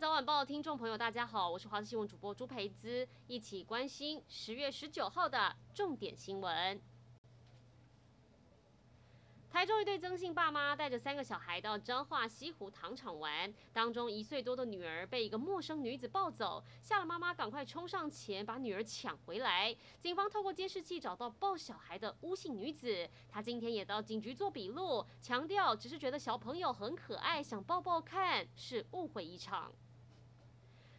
早晚报听众朋友，大家好，我是华视新闻主播朱培姿，一起关心十月十九号的重点新闻。台中一对曾姓爸妈带着三个小孩到彰化西湖糖厂玩，当中一岁多的女儿被一个陌生女子抱走，吓得妈妈赶快冲上前把女儿抢回来。警方透过监视器找到抱小孩的巫姓女子，她今天也到警局做笔录，强调只是觉得小朋友很可爱，想抱抱看，是误会一场。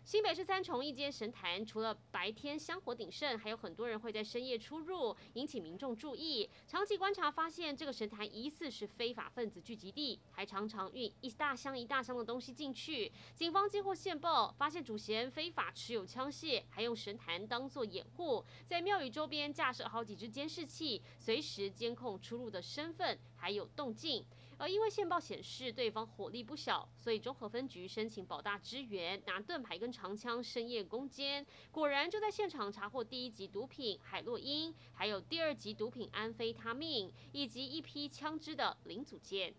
新北市三重一间神坛，除了白天香火鼎盛，还有很多人会在深夜出入，引起民众注意。长期观察发现，这个神坛疑似是非法分子聚集地，还常常运一大箱一大箱的东西进去。警方接获线报，发现主嫌非法持有枪械，还用神坛当作掩护，在庙宇周边架设好几支监视器，随时监控出入的身份还有动静。而因为线报显示对方火力不小，所以中和分局申请保大支援，拿盾牌跟长枪深夜攻坚，果然就在现场查获第一级毒品海洛因，还有第二级毒品安非他命，以及一批枪支的零组件。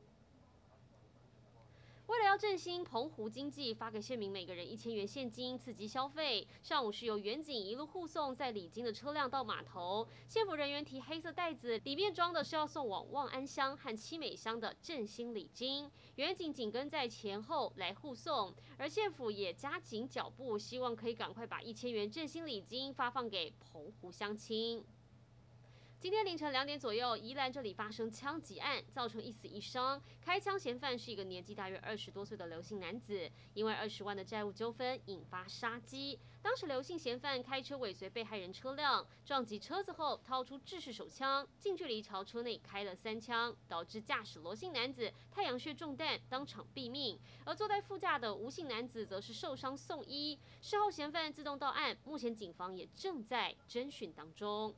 振兴澎湖经济，发给县民每个人一千元现金，刺激消费。上午是由远景一路护送在礼金的车辆到码头，县府人员提黑色袋子，里面装的是要送往望安乡和七美乡的振兴礼金。远景紧跟在前后来护送，而县府也加紧脚步，希望可以赶快把一千元振兴礼金发放给澎湖乡亲。今天凌晨两点左右，宜兰这里发生枪击案，造成一死一伤。开枪嫌犯是一个年纪大约二十多岁的刘姓男子，因为二十万的债务纠纷引发杀机。当时刘姓嫌犯开车尾随被害人车辆，撞击车子后掏出制式手枪，近距离朝车内开了三枪，导致驾驶罗姓男子太阳穴中弹，当场毙命。而坐在副驾的吴姓男子则是受伤送医。事后嫌犯自动到案，目前警方也正在侦讯当中。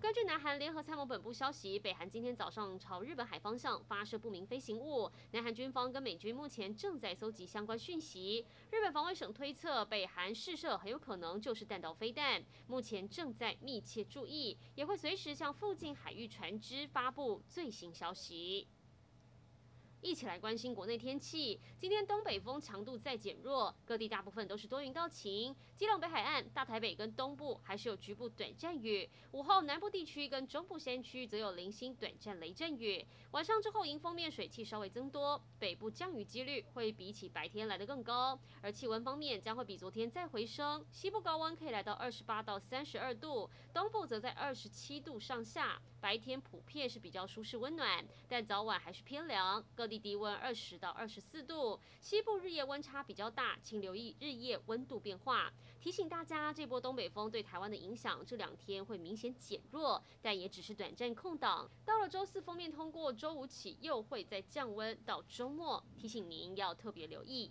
根据南韩联合参谋本部消息，北韩今天早上朝日本海方向发射不明飞行物。南韩军方跟美军目前正在搜集相关讯息。日本防卫省推测，北韩试射很有可能就是弹道飞弹，目前正在密切注意，也会随时向附近海域船只发布最新消息。一起来关心国内天气。今天东北风强度在减弱，各地大部分都是多云到晴。基隆北海岸、大台北跟东部还是有局部短暂雨。午后南部地区跟中部山区则有零星短暂雷阵雨。晚上之后迎风面水汽稍微增多，北部降雨几率会比起白天来得更高。而气温方面将会比昨天再回升，西部高温可以来到二十八到三十二度，东部则在二十七度上下。白天普遍是比较舒适温暖，但早晚还是偏凉。各地低温二十到二十四度，西部日夜温差比较大，请留意日夜温度变化。提醒大家，这波东北风对台湾的影响这两天会明显减弱，但也只是短暂空档。到了周四封面通过，周五起又会再降温，到周末提醒您要特别留意。